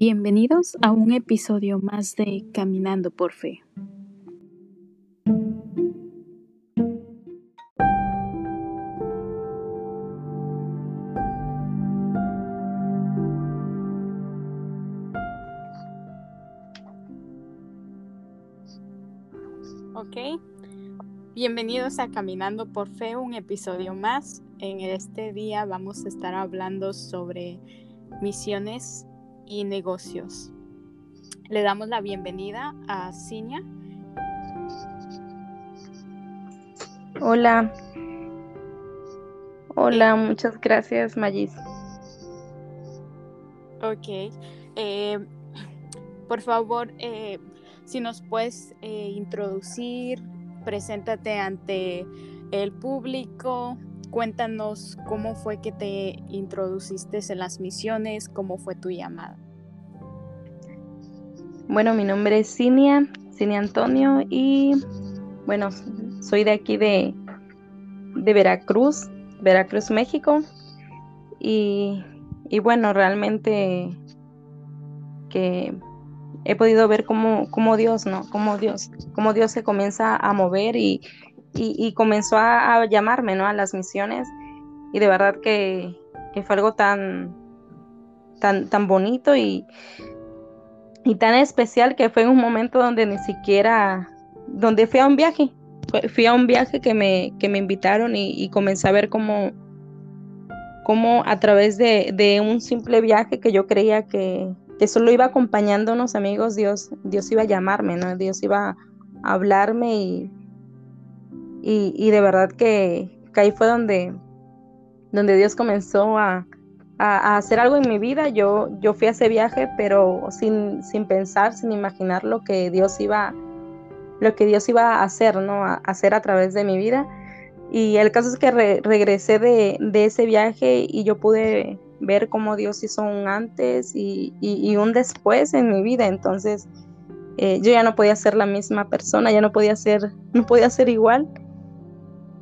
Bienvenidos a un episodio más de Caminando por Fe. Ok, bienvenidos a Caminando por Fe, un episodio más. En este día vamos a estar hablando sobre misiones y negocios. Le damos la bienvenida a Cinia. Hola. Hola, muchas gracias, Magis. Ok. Eh, por favor, eh, si nos puedes eh, introducir, preséntate ante el público, Cuéntanos cómo fue que te introduciste en las misiones, cómo fue tu llamada. Bueno, mi nombre es Cinia, Cinia Antonio y bueno, soy de aquí de, de Veracruz, Veracruz, México. Y, y, bueno, realmente que he podido ver cómo, cómo Dios, ¿no? Cómo Dios, cómo Dios se comienza a mover y, y, comenzó a, llamarme, ¿no? A las misiones y de verdad que, fue algo tan, tan, tan bonito y, y tan especial que fue en un momento donde ni siquiera, donde fui a un viaje, fui a un viaje que me, que me invitaron y, comencé a ver cómo, cómo a través de, de, un simple viaje que yo creía que, que solo iba acompañando unos amigos, Dios, Dios iba a llamarme, ¿no? Dios iba a hablarme y, y, de verdad que, ahí fue donde, donde Dios comenzó a, hacer algo en mi vida. Yo, yo fui a ese viaje, pero sin, sin pensar, sin imaginar lo que Dios iba, lo que Dios iba a hacer, ¿no? A, hacer a través de mi vida. Y el caso es que regresé de, ese viaje y yo pude ver cómo Dios hizo un antes y, un después en mi vida. Entonces, eh, yo ya no podía ser la misma persona, ya no podía ser, no podía ser igual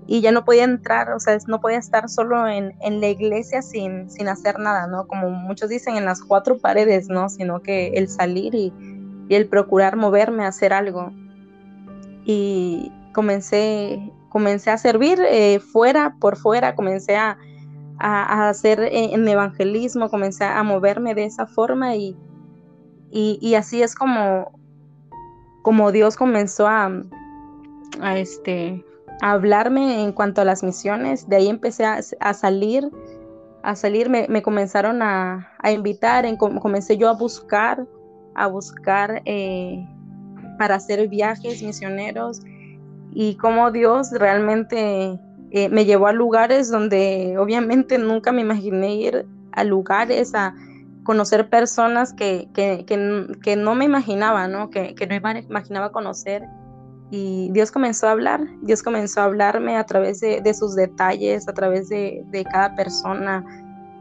y ya no podía entrar, o sea, no podía estar solo en, la iglesia sin, sin, hacer nada, ¿no? Como muchos dicen, en las cuatro paredes, ¿no? Sino que el salir y, el procurar moverme a hacer algo. Y comencé, comencé a servir eh, fuera, por fuera, comencé a, hacer eh, en evangelismo, comencé a moverme de esa forma y, y, así es como, como Dios comenzó a, a este, hablarme en cuanto a las misiones. De ahí empecé a, salir, a salir, me, comenzaron a, invitar, en, comencé yo a buscar, a buscar eh, para hacer viajes misioneros y cómo Dios realmente eh, me llevó a lugares donde obviamente nunca me imaginé ir a lugares, a conocer personas que, que, no me imaginaba, ¿no? Que, que no imaginaba conocer y Dios comenzó a hablar, Dios comenzó a hablarme a través de, sus detalles, a través de, cada persona,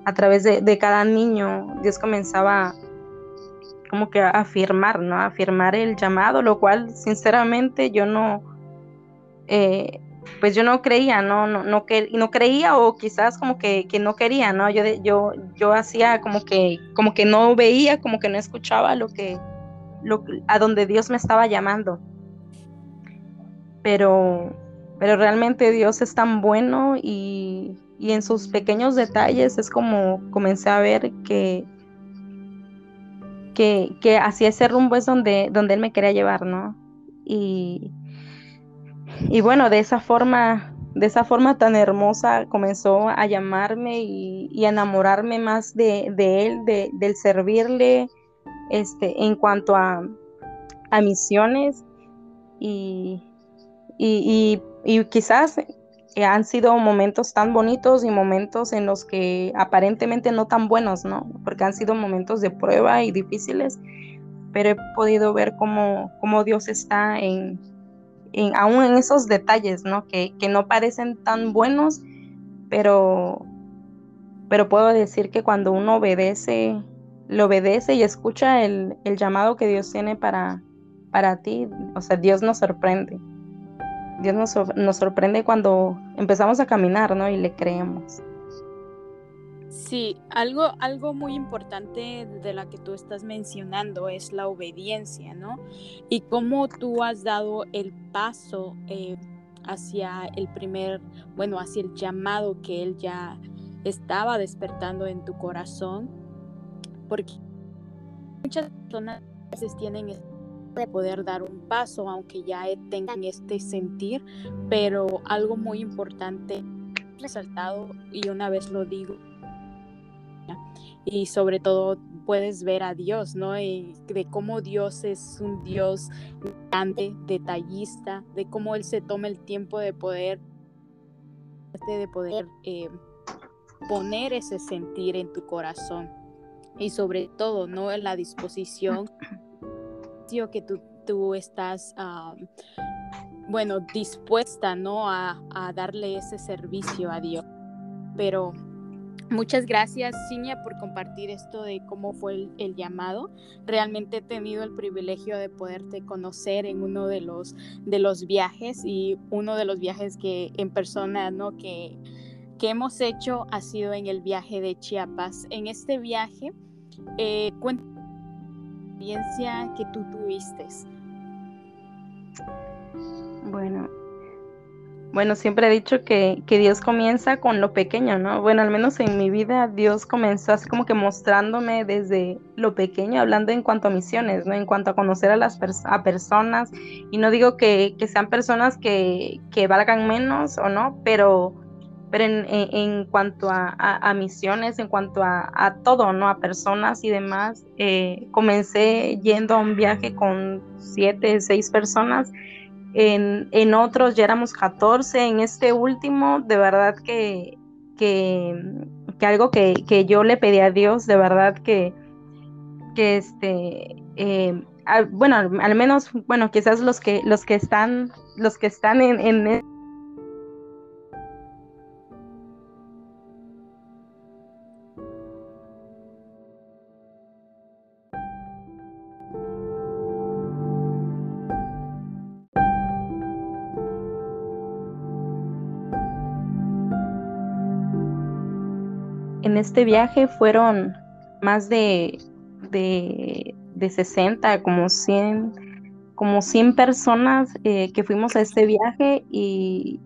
a través de, cada niño. Dios comenzaba como que a afirmar, ¿no? A afirmar el llamado, lo cual sinceramente yo no, eh, pues yo no creía, ¿no? No, no, no creía o quizás como que, no quería, ¿no? Yo, yo, yo hacía como que, como que no veía, como que no escuchaba lo que, lo, a donde Dios me estaba llamando pero, pero realmente Dios es tan bueno y, en sus pequeños detalles es como comencé a ver que, que, que hacia ese rumbo es donde, donde Él me quería llevar, ¿no? Y, y bueno, de esa forma, de esa forma tan hermosa comenzó a llamarme y, a enamorarme más de, Él, de, del servirle este, en cuanto a, a misiones. Y, y, quizás eh, han sido momentos tan bonitos y momentos en los que aparentemente no tan buenos, ¿no? Porque han sido momentos de prueba y difíciles, pero he podido ver cómo, Dios está en, en, aún en esos detalles, ¿no? Que, no parecen tan buenos, pero, pero puedo decir que cuando uno obedece, le obedece y escucha el, el llamado que Dios tiene para, para ti, o sea, Dios nos sorprende. Dios nos, sorprende cuando empezamos a caminar, ¿no? Y le creemos. Sí, algo, algo muy importante de la que tú estás mencionando es la obediencia, ¿no? Y cómo tú has dado el paso eh, hacia el primer, bueno, hacia el llamado que él ya estaba despertando en tu corazón, porque muchas personas a tienen de poder dar un paso, aunque ya tengan este sentir, pero algo muy importante resaltado y una vez lo digo y sobre todo puedes ver a Dios, ¿no? De cómo Dios es un Dios grande, detallista, de cómo Él se toma el tiempo de poder, de poder eh, poner ese sentir en tu corazón y sobre todo, ¿no? En la disposición que tú, tú estás, bueno, dispuesta, ¿no? A, a darle ese servicio a Dios. Pero Muchas gracias, Cinia, por compartir esto de cómo fue el, llamado. Realmente he tenido el privilegio de poderte conocer en uno de los, de los viajes y uno de los viajes que en persona, ¿no? Que, que hemos hecho ha sido en el viaje de Chiapas. En este viaje, eh, cuéntame la experiencia que tú tuviste. Bueno, bueno, siempre he dicho que, Dios comienza con lo pequeño, ¿no? Bueno, al menos en mi vida Dios comenzó así como que mostrándome desde lo pequeño, hablando en cuanto a misiones, ¿no? En cuanto a conocer a las a personas. Y no digo que, sean personas que, valgan menos o no, pero, pero en, cuanto a, misiones, en cuanto a, todo, ¿no? A personas y demás, eh, comencé yendo a un viaje con siete, seis personas en, otros ya éramos 14, en este último, de verdad que, que, algo que, yo le pedí a Dios, de verdad que, que este, eh, bueno, al menos, bueno, quizás los que, los que están, los que están en, en en este viaje fueron más de, de, 60, como 100, como 100 personas eh, que fuimos a este viaje y,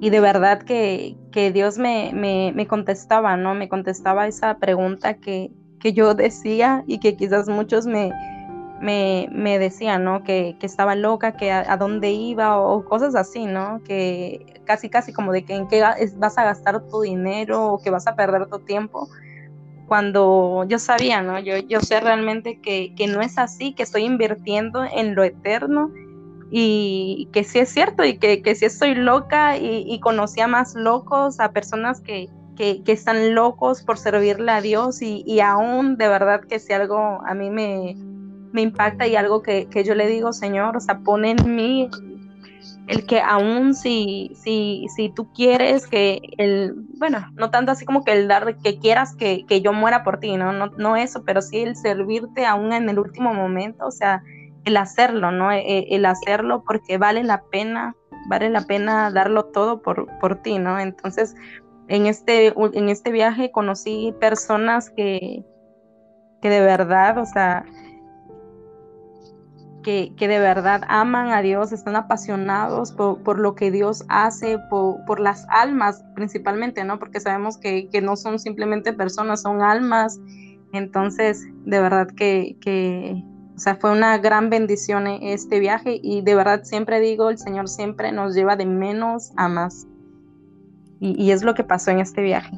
de verdad que, Dios me, me, contestaba, ¿no? Me contestaba esa pregunta que, que yo decía y que quizás muchos me, me, me decían, ¿no? Que, estaba loca, que a, dónde iba o cosas así, ¿no? Que casi, casi como de que en qué vas a gastar tu dinero o que vas a perder tu tiempo. Cuando yo sabía, ¿no? Yo, yo sé realmente que, no es así, que estoy invirtiendo en lo eterno y que sí es cierto y que, que sí estoy loca y, y conocí a más locos, a personas que, que, están locos por servirle a Dios y, y aún de verdad que si algo a mí me, me impacta y algo que, yo le digo, Señor, o sea, pone en mí el que aún si, si, si tú quieres que el, bueno, no tanto así como que el dar, que quieras que, yo muera por ti, ¿no? ¿no? No eso, pero sí el servirte aún en el último momento, o sea, el hacerlo, ¿no? E, e, el, hacerlo porque vale la pena, vale la pena darlo todo por, por ti, ¿no? Entonces, en este, en este viaje conocí personas que, que de verdad, o sea, que, de verdad aman a Dios, están apasionados por, lo que Dios hace, por, las almas principalmente, ¿no? Porque sabemos que, no son simplemente personas, son almas. Entonces, de verdad que, que, o sea, fue una gran bendición este viaje y de verdad siempre digo, el Señor siempre nos lleva de menos a más. Y, es lo que pasó en este viaje.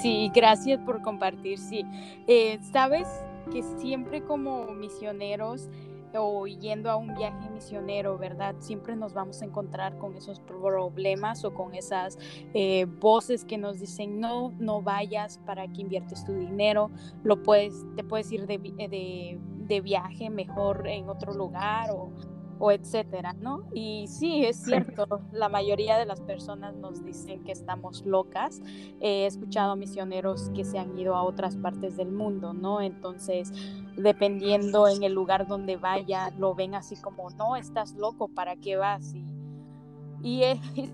Sí, gracias por compartir, sí. Eh, Sabes que siempre como misioneros o yendo a un viaje misionero, ¿verdad? Siempre nos vamos a encontrar con esos problemas o con esas eh, voces que nos dicen, no, no vayas, para que inviertes tu dinero, lo puedes, te puedes ir de, de, de viaje mejor en otro lugar o o etcétera, ¿no? Y sí, es cierto, la mayoría de las personas nos dicen que estamos locas. He escuchado misioneros que se han ido a otras partes del mundo, ¿no? Entonces, dependiendo en el lugar donde vaya, lo ven así como, no, estás loco, ¿para qué vas? Y, y es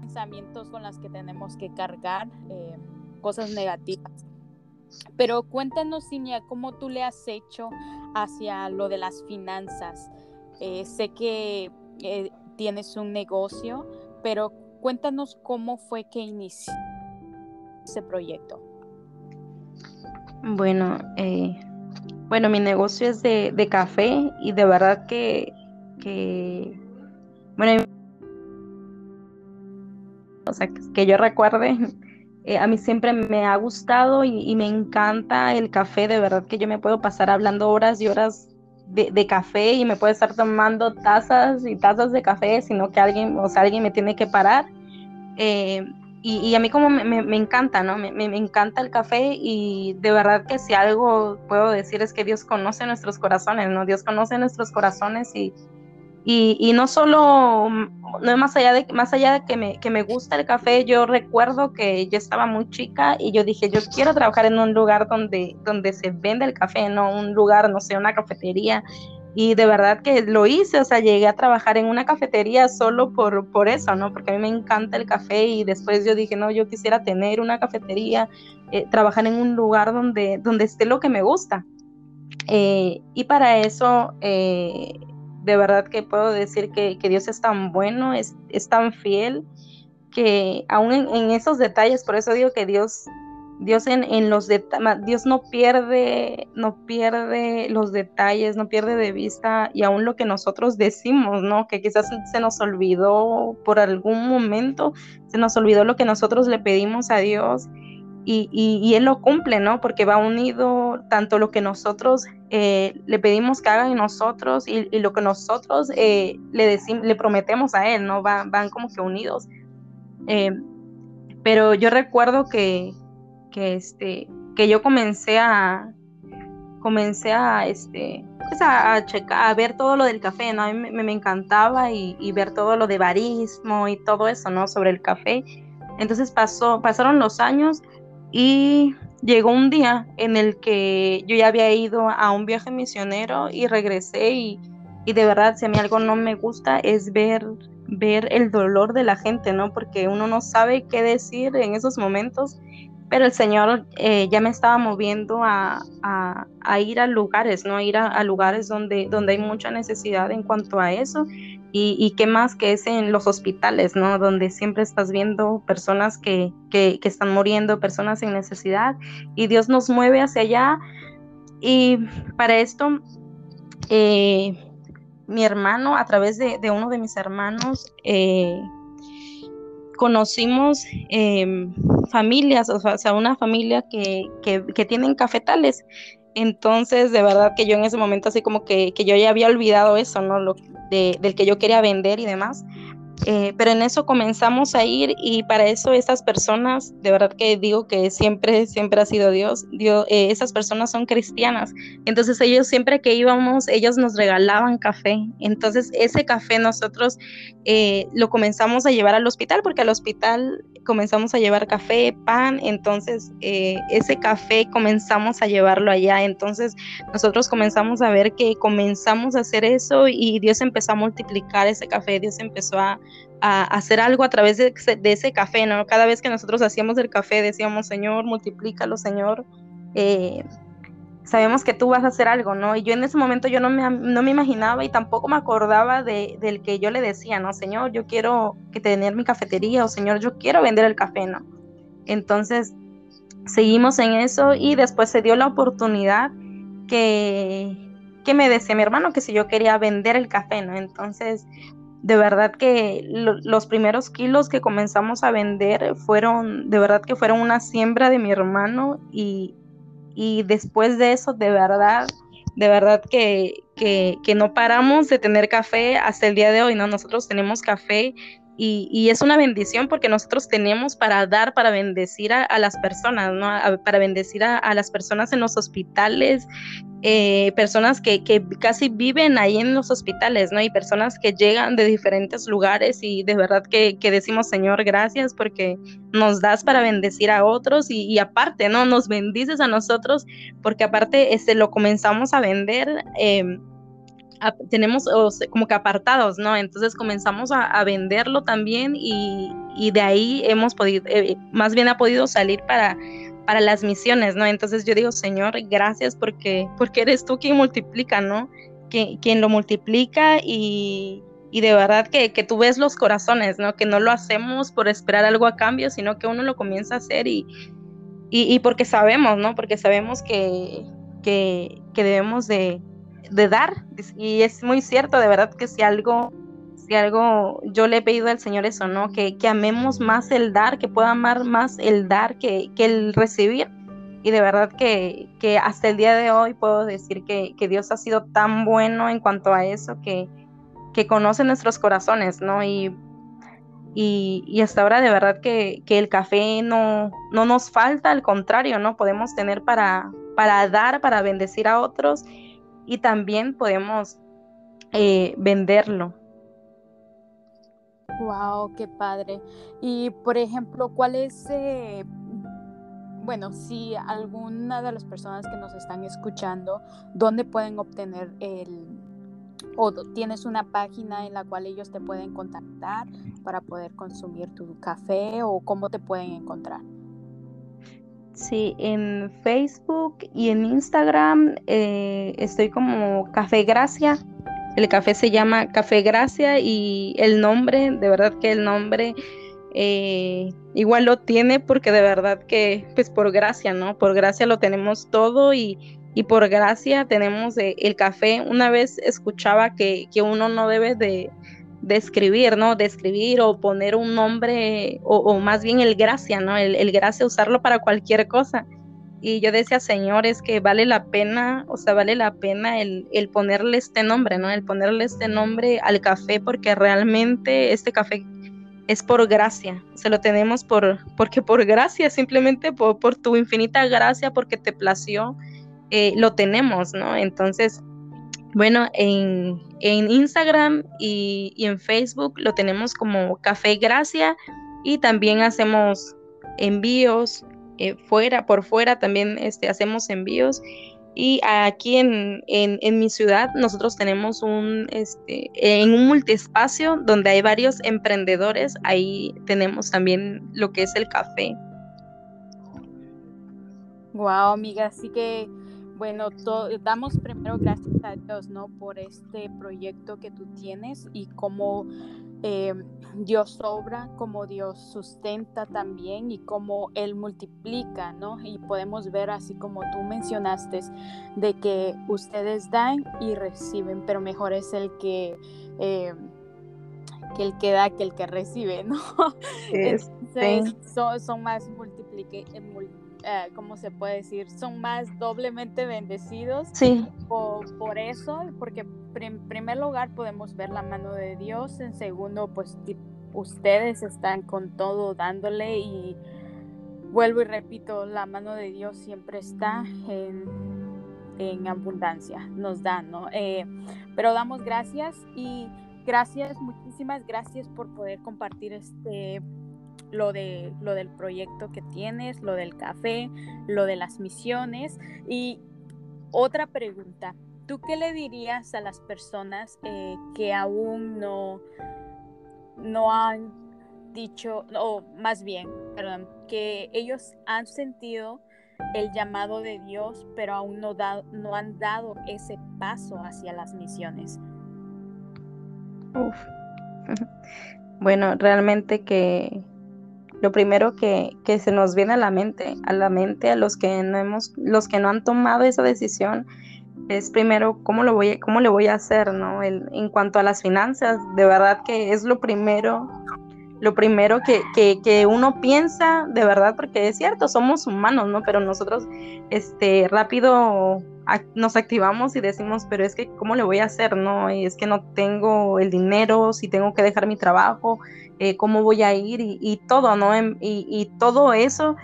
pensamientos con los que tenemos que cargar. Eh, cosas negativas. Pero cuéntanos, Cinia, cómo tú le has hecho hacia lo de las finanzas. Eh, sé que eh, tienes un negocio, pero cuéntanos cómo fue que inició ese proyecto. Bueno, eh, bueno, mi negocio es de, café y de verdad que, bueno, o sea, que yo recuerde, eh, a mí siempre me ha gustado y, me encanta el café, de verdad que yo me puedo pasar hablando horas y horas de, café y me puedo estar tomando tazas y tazas de café, sino que alguien, o sea, alguien me tiene que parar. Eh, y, a mí como me, encanta, ¿no? Me, me, encanta el café y de verdad que si algo puedo decir es que Dios conoce nuestros corazones, ¿no? Dios conoce nuestros corazones y, y, no solo, no más allá de, más allá de que me, que me gusta el café, yo recuerdo que yo estaba muy chica y yo dije, yo quiero trabajar en un lugar donde, donde se vende el café, no un lugar, no sé, una cafetería. Y de verdad que lo hice, o sea, llegué a trabajar en una cafetería solo por, por eso, ¿no? Porque a mí me encanta el café y después yo dije, no, yo quisiera tener una cafetería, eh, trabajar en un lugar donde, donde esté lo que me gusta. Eh, y para eso eh, de verdad que puedo decir que, Dios es tan bueno, es, es tan fiel, que aún en, esos detalles, por eso digo que Dios, Dios en, en los Dios no pierde, no pierde los detalles, no pierde de vista y aún lo que nosotros decimos, ¿no? Que quizás se nos olvidó por algún momento, se nos olvidó lo que nosotros le pedimos a Dios y, Él lo cumple, ¿no? Porque va unido tanto lo que nosotros eh, le pedimos que haga en nosotros y, lo que nosotros eh, le, decimos, le prometemos a Él, ¿no? van como que unidos. Eh, pero yo recuerdo que, que, este, que yo comencé a, comencé a, este, pues a, checar, a ver todo lo del café, ¿no? A mí me, me encantaba y, y, ver todo lo de barismo y todo eso, ¿no? Sobre el café. Entonces pasó, pasaron los años y llegó un día en el que yo ya había ido a un viaje misionero y regresé y, de verdad si a mí algo no me gusta es ver ver el dolor de la gente, ¿no? Porque uno no sabe qué decir en esos momentos, pero el Señor eh, ya me estaba moviendo a, ir a lugares, ¿no? A ir a, lugares donde, donde hay mucha necesidad en cuanto a eso y, qué más que es en los hospitales, ¿no? Donde siempre estás viendo personas que, están muriendo, personas en necesidad, y Dios nos mueve hacia allá. Y para esto, eh, mi hermano, a través de, uno de mis hermanos, eh, conocimos em, familias, o sea, una familia que, que, tienen cafetales. Entonces, de verdad que yo en ese momento así como que, que yo ya había olvidado eso, ¿no? Lo, del que yo quería vender y demás. Eh, pero en eso comenzamos a ir y para eso esas personas, de verdad que digo que siempre, siempre ha sido Dios, Dios eh, esas personas son cristianas. Entonces ellos siempre que íbamos, ellos nos regalaban café. Entonces ese café nosotros eh, lo comenzamos a llevar al hospital porque al hospital comenzamos a llevar café, pan, entonces ese café comenzamos a llevarlo allá. Entonces nosotros comenzamos a ver que comenzamos a hacer eso y Dios empezó a multiplicar ese café, Dios empezó a a hacer algo a través de, ese café, ¿no? Cada vez que nosotros hacíamos el café decíamos, Señor, multiplícalo, Señor. Eh, sabemos que tú vas a hacer algo, ¿no? Y yo en ese momento yo no me, no me imaginaba y tampoco me acordaba de, del que yo le decía, ¿no? Señor, yo quiero que tener mi cafetería o Señor, yo quiero vender el café, ¿no? Entonces, seguimos en eso y después se dio la oportunidad que, que me decía mi hermano que si yo quería vender el café, ¿no? Entonces, de verdad que los primeros kilos que comenzamos a vender fueron, de verdad que fueron una siembra de mi hermano y, después de eso, de verdad, de verdad que, que, no paramos de tener café hasta el día de hoy, ¿no? Nosotros tenemos café y, es una bendición porque nosotros tenemos para dar, para bendecir a, las personas, ¿no? para bendecir a, las personas en los hospitales eh, personas que, casi viven ahí en los hospitales, ¿no? Y personas que llegan de diferentes lugares y de verdad que, decimos, Señor, gracias porque nos das para bendecir a otros y, aparte, ¿no? Nos bendices a nosotros porque aparte este, lo comenzamos a vender. Em, tenemos como que apartados, ¿no? Entonces comenzamos a, venderlo también y, de ahí hemos podido, eh, más bien ha podido salir para, para las misiones, ¿no? Entonces yo digo, Señor, gracias porque, porque eres tú quien multiplica, ¿no? Que, quien lo multiplica y, y de verdad que, que, tú ves los corazones, ¿no? Que no lo hacemos por esperar algo a cambio, sino que uno lo comienza a hacer y, y, porque sabemos, ¿no? Porque sabemos que, que, que debemos de, de, dar. Y es muy cierto, de verdad, que si algo, si algo, yo le he pedido al Señor eso, ¿no? Que, que amemos más el dar, que pueda amar más el dar que, que el recibir. Y de verdad que, que, hasta el día de hoy puedo decir que, que Dios ha sido tan bueno en cuanto a eso, que, que conoce nuestros corazones, ¿no? Y y, hasta ahora de verdad que, el café no, no nos falta, al contrario, ¿no? Podemos tener para, para dar, para bendecir a otros y también podemos eh, venderlo. Wow, qué padre. Y por ejemplo, ¿cuál es, eh, bueno, si alguna de las personas que nos están escuchando, dónde pueden obtener el, o tienes una página en la cual ellos te pueden contactar para poder consumir tu café o cómo te pueden encontrar? Sí, en Facebook y en Instagram eh, estoy como Café Gracia. El café se llama Café Gracia y el nombre, de verdad que el nombre eh, igual lo tiene porque de verdad que, pues por gracia, ¿no? Por gracia lo tenemos todo y, y por gracia tenemos el café. Una vez escuchaba que, uno no debe de, escribir, ¿no? De escribir o poner un nombre, o, más bien el gracia, ¿no? El, gracia, usarlo para cualquier cosa. Y yo decía, señores, que vale la pena, o sea, vale la pena el, el ponerle este nombre, ¿no? El ponerle este nombre al café, porque realmente este café es por gracia, se lo tenemos por, porque por gracia, simplemente por, por tu infinita gracia, porque te plació eh, lo tenemos, ¿no? Entonces, bueno, en, Instagram y, en Facebook lo tenemos como Café Gracia y también hacemos envíos eh, fuera, por fuera también este, hacemos envíos. Y aquí en, en, mi ciudad nosotros tenemos un, este, en un multiespacio donde hay varios emprendedores, ahí tenemos también lo que es el café. Wow, amiga, así que bueno, damos primero gracias a Dios, ¿no? Por este proyecto que tú tienes y cómo eh, Dios obra, cómo Dios sustenta también y cómo Él multiplica, ¿no? Y podemos ver, así como tú mencionaste, de que ustedes dan y reciben, pero mejor es el que... Eh, que el que da que el que recibe, ¿no? Entonces, son, son, más multiplique, eh, ¿cómo se puede decir? Son más doblemente bendecidos. Sí. Por, eso, porque en primer lugar podemos ver la mano de Dios, en segundo, pues ustedes están con todo dándole y vuelvo y repito, la mano de Dios siempre está en, en abundancia, nos da, ¿no? Eh, pero damos gracias y gracias, muchísimas gracias por poder compartir este lo, de, lo del proyecto que tienes, lo del café, lo de las misiones. Y otra pregunta, ¿tú qué le dirías a las personas eh, que aún no, no han dicho, o más bien, perdón, que ellos han sentido el llamado de Dios, pero aún no, no han dado ese paso hacia las misiones? Bueno, realmente que lo primero que, se nos viene a la mente, a la mente a los que no hemos, los que no han tomado esa decisión, es primero cómo lo voy, cómo le voy a hacer, ¿no? en cuanto a las finanzas, de verdad que es lo primero, lo primero que, que, uno piensa, de verdad, porque es cierto, somos humanos, ¿no? Pero nosotros, este, rápido nos activamos y decimos, pero es que, ¿cómo le voy a hacer, no? Y es que no tengo el dinero, si tengo que dejar mi trabajo, eh, cómo voy a ir y, todo, ¿no? Em, y, todo eso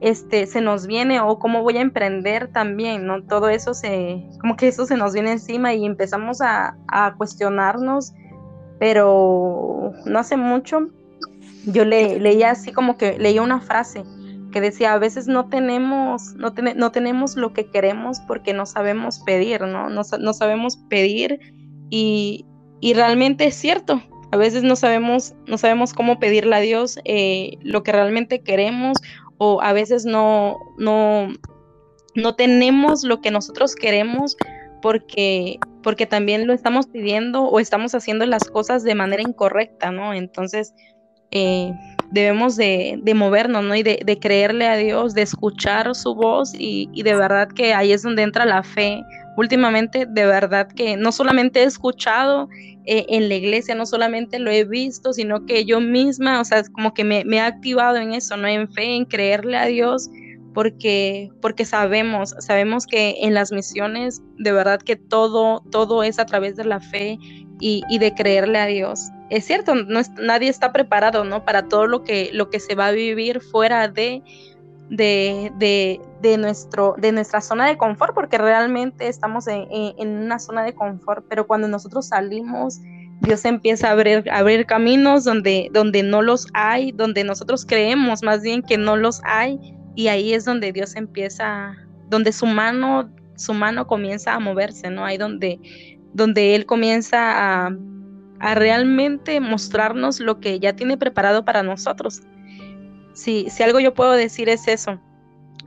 este, se nos viene o cómo voy a emprender también, ¿no? Todo eso se, como que eso se nos viene encima y empezamos a, cuestionarnos, pero no hace mucho yo le, leía así como que leía una frase que decía, a veces no tenemos, no, no tenemos lo que queremos porque no sabemos pedir, ¿no? No, no sabemos pedir Y, realmente es cierto, a veces no sabemos, no sabemos cómo pedirle a Dios eh, lo que realmente queremos o a veces no, no, no tenemos lo que nosotros queremos porque, porque también lo estamos pidiendo o estamos haciendo las cosas de manera incorrecta, ¿no? Entonces, eh, debemos de, movernos, ¿no? Y de, creerle a Dios, de escuchar su voz y, de verdad que ahí es donde entra la fe. Últimamente, de verdad que no solamente he escuchado eh, en la iglesia, no solamente lo he visto, sino que yo misma, o sea, como que me, me he activado en eso, ¿no? En fe, en creerle a Dios porque, porque sabemos, sabemos que en las misiones de verdad que todo, todo es a través de la fe y, de creerle a Dios. Es cierto, no nadie está preparado, ¿no? Para todo lo que, lo que se va a vivir fuera de, de, de, nuestro, de nuestra zona de confort, porque realmente estamos en, una zona de confort, pero cuando nosotros salimos, Dios empieza a abrir, abrir caminos donde, donde no los hay, donde nosotros creemos más bien que no los hay, y ahí es donde Dios empieza, donde su mano, su mano comienza a moverse, ¿no? Ahí donde, donde Él comienza a, realmente mostrarnos lo que ya tiene preparado para nosotros. Si, si algo yo puedo decir es eso.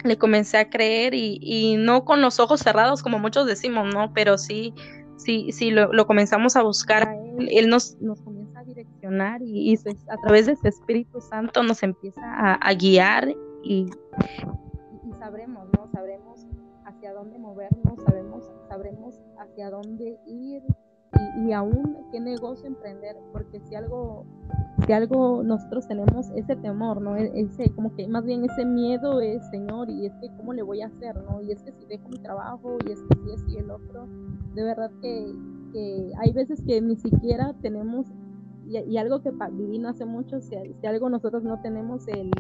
Le comencé a creer y, no con los ojos cerrados, como muchos decimos, ¿no? Pero sí, sí, sí, lo, comenzamos a buscar a Él. Él nos, comienza a direccionar y, a través de ese Espíritu Santo nos empieza a guiar y, sabremos, ¿no? Sabremos hacia dónde movernos, sabemos, sabremos hacia dónde ir y, aún qué negocio emprender, porque si algo, si algo nosotros tenemos ese temor, ¿no? E, ese, como que más bien ese miedo es, Señor, y es que cómo le voy a hacer, ¿no? Y es que si dejo mi trabajo, y es que si es y el otro, de verdad que, que hay veces que ni siquiera tenemos, y, algo que viví no hace mucho, si, si algo nosotros no tenemos el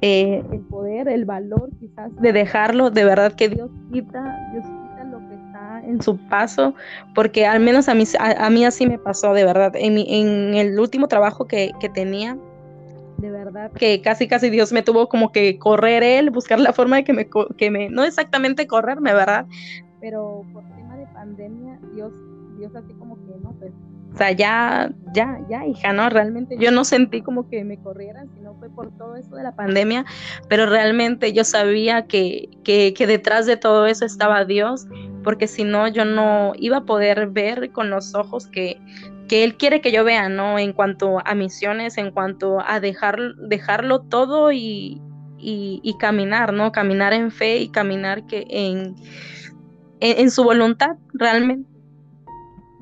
eh, el poder, el valor quizás de dejarlo, de verdad que Dios quita, Dios en su paso, porque al menos a mí, a, mí así me pasó, de verdad, en, en el último trabajo que, que tenía, de verdad que casi casi Dios me tuvo como que correr él, buscar la forma de que me, que me no exactamente correrme, ¿verdad? Pero por tema de pandemia, Dios, Dios así como que no, pues o sea, ya, ya, ya, hija, ¿no? Realmente yo no sentí como que me corrieran, sino fue por todo eso de la pandemia, pero realmente yo sabía que, que, que detrás de todo eso estaba Dios, porque si no, yo no iba a poder ver con los ojos que, que Él quiere que yo vea, ¿no? En cuanto a misiones, en cuanto a dejar, dejarlo todo y, y, caminar, ¿no? Caminar en fe y caminar que en, en su voluntad realmente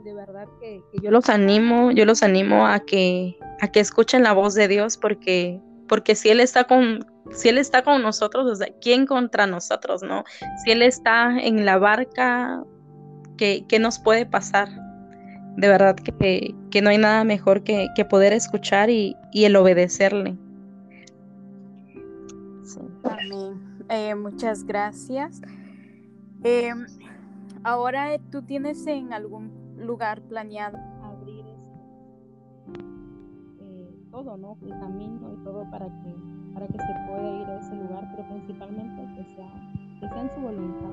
de verdad que, yo los animo, yo los animo a que, a que escuchen la voz de Dios porque, porque si Él está con, si Él está con nosotros, ¿quién contra nosotros, no? Si Él está en la barca, ¿qué, nos puede pasar? De verdad que, no hay nada mejor que, poder escuchar y, el obedecerle. Amén. Eh, muchas gracias. Em, ahora tú tienes en algún lugar planeado. Abrir eh, todo, ¿no? El camino y todo para que, para que se pueda ir a ese lugar, pero principalmente que sea, que sea en su voluntad.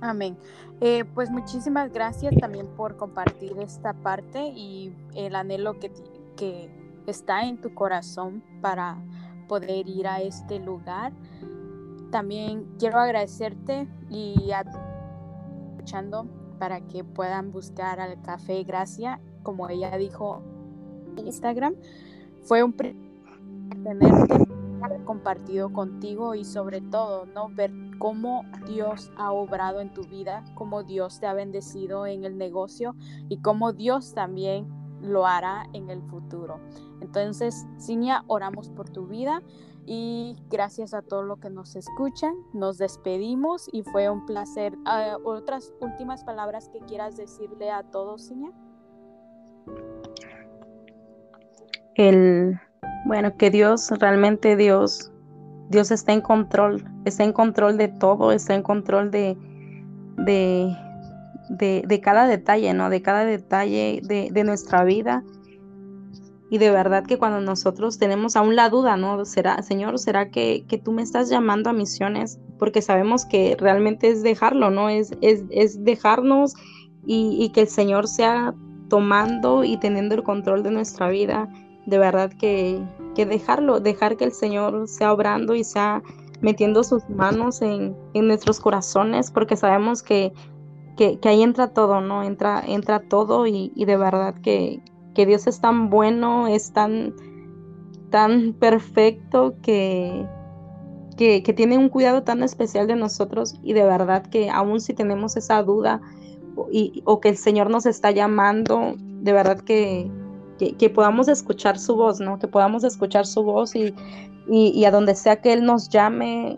Amén. Eh, pues muchísimas gracias también por compartir esta parte y el anhelo que, que está en tu corazón para poder ir a este lugar. También quiero agradecerte y a escuchando para que puedan buscar al Café Gracia, como ella dijo en Instagram. Fue un tenerte compartido contigo y sobre todo no ver cómo Dios ha obrado en tu vida, cómo Dios te ha bendecido en el negocio y cómo Dios también lo hará en el futuro. Entonces, Cinia, oramos por tu vida y gracias a todos los que nos escuchan. Nos despedimos y fue un placer. Ah, ¿Otras últimas palabras que quieras decirle a todos, señor? El, bueno, que Dios, realmente Dios, Dios está en control, está en control de todo, está en control de, de, de, cada detalle, ¿no? De cada detalle de, de nuestra vida y de verdad que cuando nosotros tenemos aún la duda, ¿no? ¿Será, Señor, será que, tú me estás llamando a misiones? Porque sabemos que realmente es dejarlo, ¿no? Es, es, dejarnos y, que el Señor sea tomando y teniendo el control de nuestra vida. De verdad que, que dejarlo, dejar que el Señor sea obrando y sea metiendo sus manos en, nuestros corazones, porque sabemos que, que, ahí entra todo, ¿no? Entra, entra todo y, de verdad que, que, Dios es tan bueno, es tan, tan perfecto que, que, tiene un cuidado tan especial de nosotros y de verdad que aún si tenemos esa duda o que el Señor nos está llamando, de verdad que, que, podamos escuchar su voz, ¿no? Que podamos escuchar su voz y, y, a donde sea que Él nos llame,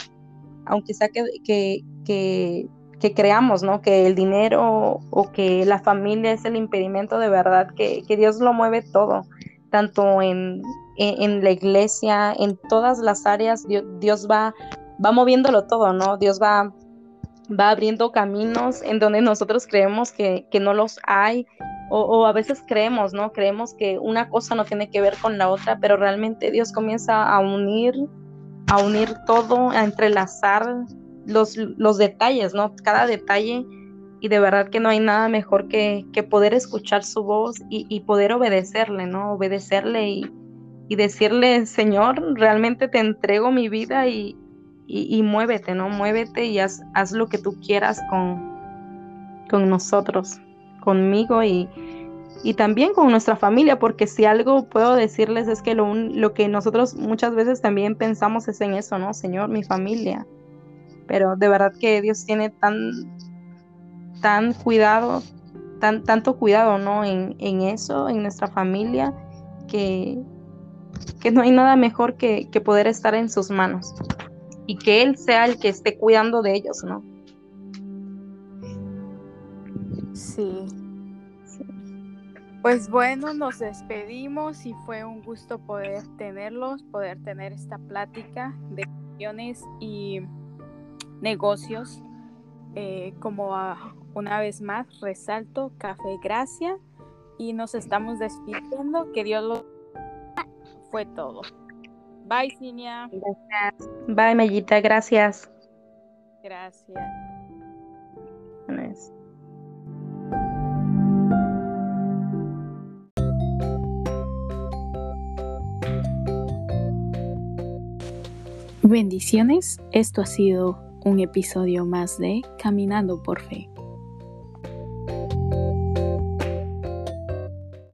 aunque sea que, que, que, creamos, ¿no? Que el dinero o que la familia es el impedimento de verdad, que, Dios lo mueve todo, tanto en, en, la iglesia, en todas las áreas, Dios, va, va moviéndolo todo, ¿no? Dios va, va abriendo caminos en donde nosotros creemos que, que no los hay o, a veces creemos, ¿no? Creemos que una cosa no tiene que ver con la otra, pero realmente Dios comienza a unir, a unir todo, a entrelazar los, los detalles, ¿no? Cada detalle y de verdad que no hay nada mejor que, que poder escuchar su voz y, poder obedecerle, ¿no? Obedecerle y, y, decirle, Señor, realmente te entrego mi vida y, y, muévete, ¿no? Muévete y haz, haz lo que tú quieras con, con nosotros conmigo y, también con nuestra familia, porque si algo puedo decirles es que lo, lo que nosotros muchas veces también pensamos es en eso, ¿no? Señor, mi familia. Pero de verdad que Dios tiene tan, tan cuidado, tan, tanto cuidado, ¿no? En, eso, en nuestra familia, que, que no hay nada mejor que, que poder estar en sus manos y que Él sea el que esté cuidando de ellos, ¿no? Sí. Pues bueno, nos despedimos y fue un gusto poder tenerlos, poder tener esta plática de acciones y negocios. Eh, como una vez más, resalto Café Gracia y nos estamos despidiendo. Que Dios lo fue todo. Bye, Cinia. Gracias. Bye, Mellita. Gracias. Gracias. Bendiciones, esto ha sido un episodio más de Caminando por Fe.